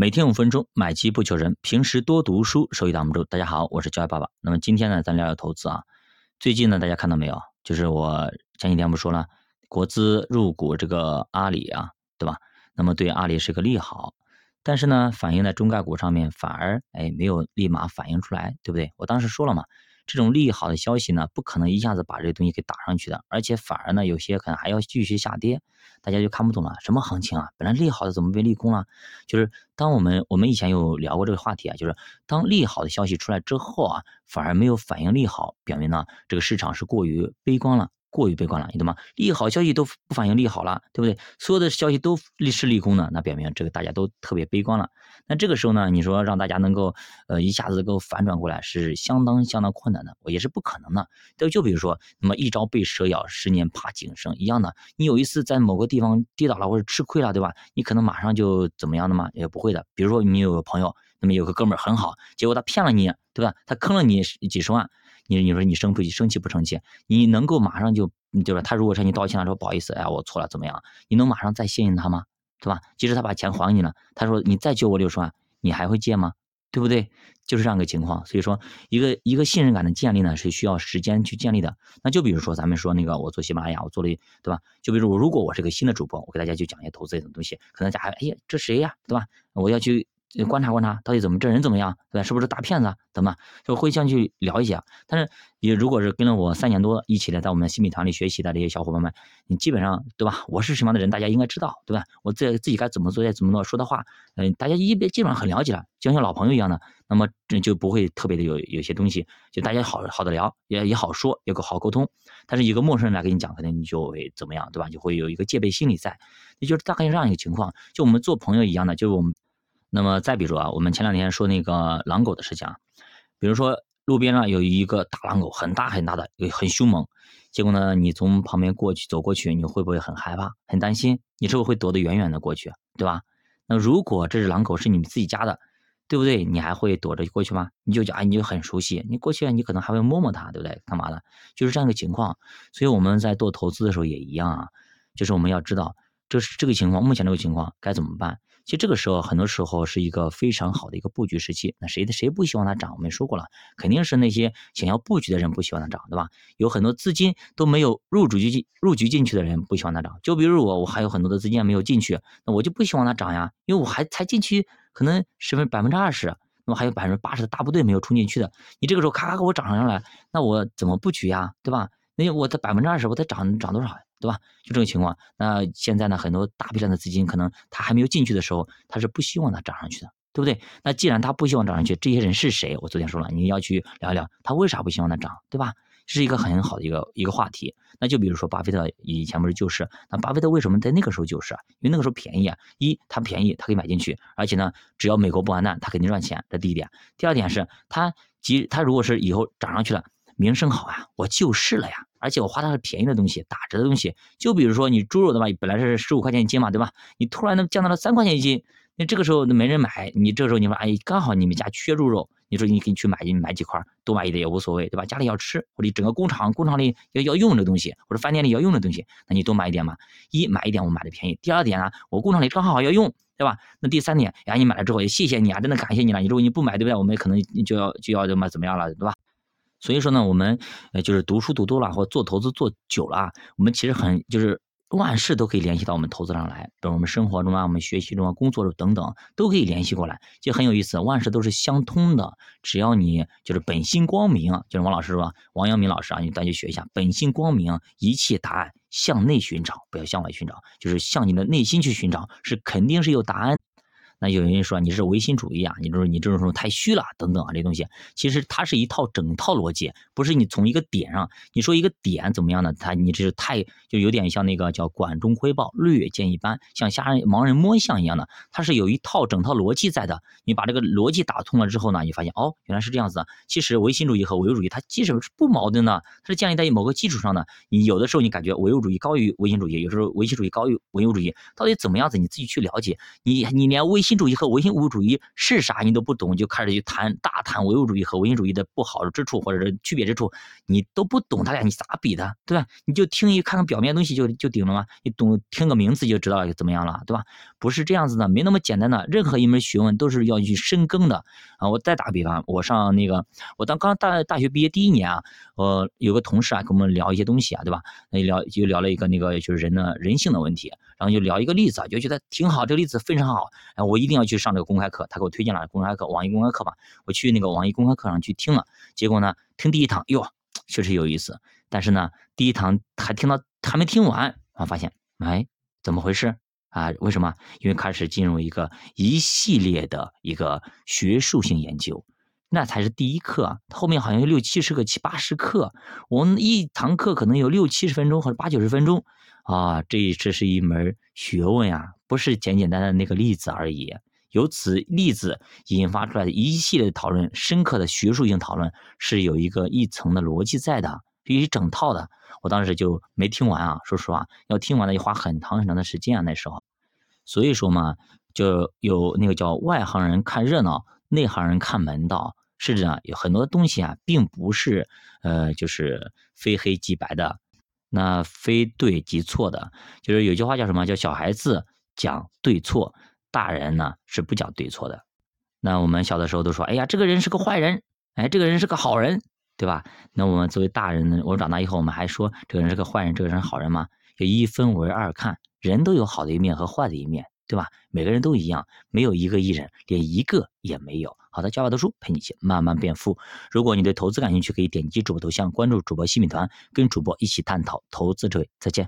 每天五分钟，买基不求人，平时多读书，收益挡不住。大家好，我是教育爸爸。那么今天呢，咱聊聊投资啊。最近呢，大家看到没有？就是我前几天不说了，国资入股这个阿里啊，对吧？那么对阿里是个利好，但是呢，反映在中概股上面反而哎没有立马反映出来，对不对？我当时说了嘛。这种利好的消息呢，不可能一下子把这个东西给打上去的，而且反而呢，有些可能还要继续下跌，大家就看不懂了，什么行情啊？本来利好的怎么被利空了？就是当我们我们以前有聊过这个话题啊，就是当利好的消息出来之后啊，反而没有反应利好，表明呢这个市场是过于悲观了。过于悲观了，你懂吗？利好消息都不反映利好了，对不对？所有的消息都利是利空的，那表明这个大家都特别悲观了。那这个时候呢，你说让大家能够呃一下子能够反转过来，是相当相当困难的，也是不可能的。就就比如说，那么一朝被蛇咬，十年怕井绳一样的。你有一次在某个地方跌倒了或者吃亏了，对吧？你可能马上就怎么样的吗？也不会的。比如说你有个朋友，那么有个哥们儿很好，结果他骗了你，对吧？他坑了你几十万。你你说你生不生气不生气？你能够马上就，对吧？他如果向你道歉了，说不好意思，哎，我错了，怎么样？你能马上再信任他吗？对吧？即使他把钱还你了，他说你再借我六十万，你还会借吗？对不对？就是这样个情况。所以说，一个一个信任感的建立呢，是需要时间去建立的。那就比如说咱们说那个，我做喜马拉雅，我做了，对吧？就比如如果我是个新的主播，我给大家去讲一些投资类的东西，可能大家哎呀，这谁呀？对吧？我要去。观察观察，到底怎么这人怎么样，对吧？是不是大骗子？怎么就会这样去聊一些？但是你如果是跟了我三年多一起的，在我们新米团里学习的这些小伙伴们，你基本上对吧？我是什么样的人，大家应该知道，对吧？我自自己该怎么做，该怎么做，说的话，嗯，大家一基本上很了解了，就像老朋友一样的，那么这就不会特别的有有些东西，就大家好好的聊，也也好说，有个好沟通。但是一个陌生人来跟你讲，可能你就会怎么样，对吧？就会有一个戒备心理在，也就是大概这样一个情况，就我们做朋友一样的，就是我们。那么再比如啊，我们前两天说那个狼狗的事情啊，比如说路边上有一个大狼狗，很大很大的，又很凶猛，结果呢，你从旁边过去走过去，你会不会很害怕、很担心？你是不是会躲得远远的过去，对吧？那如果这只狼狗是你们自己家的，对不对？你还会躲着过去吗？你就讲，你就很熟悉，你过去你可能还会摸摸它，对不对？干嘛的？就是这样一个情况。所以我们在做投资的时候也一样啊，就是我们要知道，这是这个情况，目前这个情况该怎么办？其实这个时候，很多时候是一个非常好的一个布局时期。那谁的谁不希望它涨？我们说过了，肯定是那些想要布局的人不希望它涨，对吧？有很多资金都没有入主进入局进去的人不希望它涨。就比如我，我还有很多的资金没有进去，那我就不希望它涨呀，因为我还才进去可能十分百分之二十，那么还有百分之八十的大部队没有冲进去的。你这个时候咔咔给我涨上来，那我怎么布局呀？对吧？那我的百分之二十，我得涨涨多少呀？对吧？就这个情况。那现在呢，很多大批量的资金可能他还没有进去的时候，他是不希望它涨上去的，对不对？那既然他不希望涨上去，这些人是谁？我昨天说了，你要去聊一聊，他为啥不希望它涨，对吧？这是一个很好的一个一个话题。那就比如说巴菲特以前不是救市，那巴菲特为什么在那个时候救市啊？因为那个时候便宜啊，一他便宜，他可以买进去，而且呢，只要美国不完蛋，他肯定赚钱。这第一点。第二点是他即他如果是以后涨上去了。名声好啊，我救市了呀，而且我花的是便宜的东西，打折的东西。就比如说你猪肉的话，本来是十五块钱一斤嘛，对吧？你突然能降到了三块钱一斤，那这个时候没人买，你这时候你说，哎，刚好你们家缺猪肉，你说你可以去买一买几块，多买一点也无所谓，对吧？家里要吃，或者整个工厂工厂里要要用的东西，或者饭店里要用的东西，那你多买一点嘛。一买一点我买的便宜，第二点呢，我工厂里刚好要用，对吧？那第三点，哎，你买了之后也谢谢你啊，真的感谢你了。你如果你不买，对不对？我们可能就要就要怎么怎么样了，对吧？所以说呢，我们呃就是读书读多了，或者做投资做久了，我们其实很就是万事都可以联系到我们投资上来，比如我们生活中啊，我们学习中啊，工作中等等都可以联系过来，就很有意思。万事都是相通的，只要你就是本心光明，就是王老师说，王阳明老师啊，你大家学一下，本心光明，一切答案向内寻找，不要向外寻找，就是向你的内心去寻找，是肯定是有答案。那有人说你是唯心主义啊，你就是你这种什么太虚了等等啊，这东西其实它是一套整套逻辑，不是你从一个点上你说一个点怎么样呢？它你这是太就有点像那个叫管中窥豹，略见一斑，像瞎人盲人摸象一样的，它是有一套整套逻辑在的。你把这个逻辑打通了之后呢，你发现哦原来是这样子。其实唯心主义和唯物主义它其实是不矛盾的，它是建立在某个基础上的。你有的时候你感觉唯物主义高于唯心主义，有时候唯心主义高于唯物主义，到底怎么样子你自己去了解。你你连唯心新主义和唯心物主义是啥你都不懂，就开始去谈大谈唯物主义和唯心主义的不好之处或者是区别之处，你都不懂他俩你咋比的，对吧？你就听一看看表面东西就就顶了吗？你懂听个名字就知道怎么样了，对吧？不是这样子的，没那么简单的。任何一门学问都是要去深耕的啊！我再打个比方，我上那个我当刚大大学毕业第一年啊，我有个同事啊跟我们聊一些东西啊，对吧？那聊就聊了一个那个就是人的人性的问题，然后就聊一个例子啊，就觉得挺好，这个例子非常好，哎，我一定要去上这个公开课，他给我推荐了公开课，网易公开课吧，我去那个网易公开课上去听了，结果呢，听第一堂，哟，确实有意思，但是呢，第一堂还听到还没听完，我发现，哎，怎么回事啊？为什么？因为开始进入一个一系列的一个学术性研究。那才是第一课，后面好像有六七十个、七八十课，我们一堂课可能有六七十分钟或者八九十分钟，啊，这这是一门学问呀，不是简简单单那个例子而已。由此例子引发出来的一系列讨论，深刻的学术性讨论是有一个一层的逻辑在的，一整套的。我当时就没听完啊，说实话，要听完了要花很长很长的时间啊，那时候。所以说嘛，就有那个叫外行人看热闹，内行人看门道。甚至啊，有很多东西啊，并不是呃，就是非黑即白的，那非对即错的。就是有句话叫什么？叫小孩子讲对错，大人呢是不讲对错的。那我们小的时候都说，哎呀，这个人是个坏人，哎，这个人是个好人，对吧？那我们作为大人呢，我长大以后，我们还说这个人是个坏人，这个人是好人吗？要一分为二看，人都有好的一面和坏的一面。对吧？每个人都一样，没有一个艺人，连一个也没有。好的，教法读书陪你一起慢慢变富。如果你对投资感兴趣，可以点击主播头像关注主播新米团，跟主播一起探讨投资智慧。再见。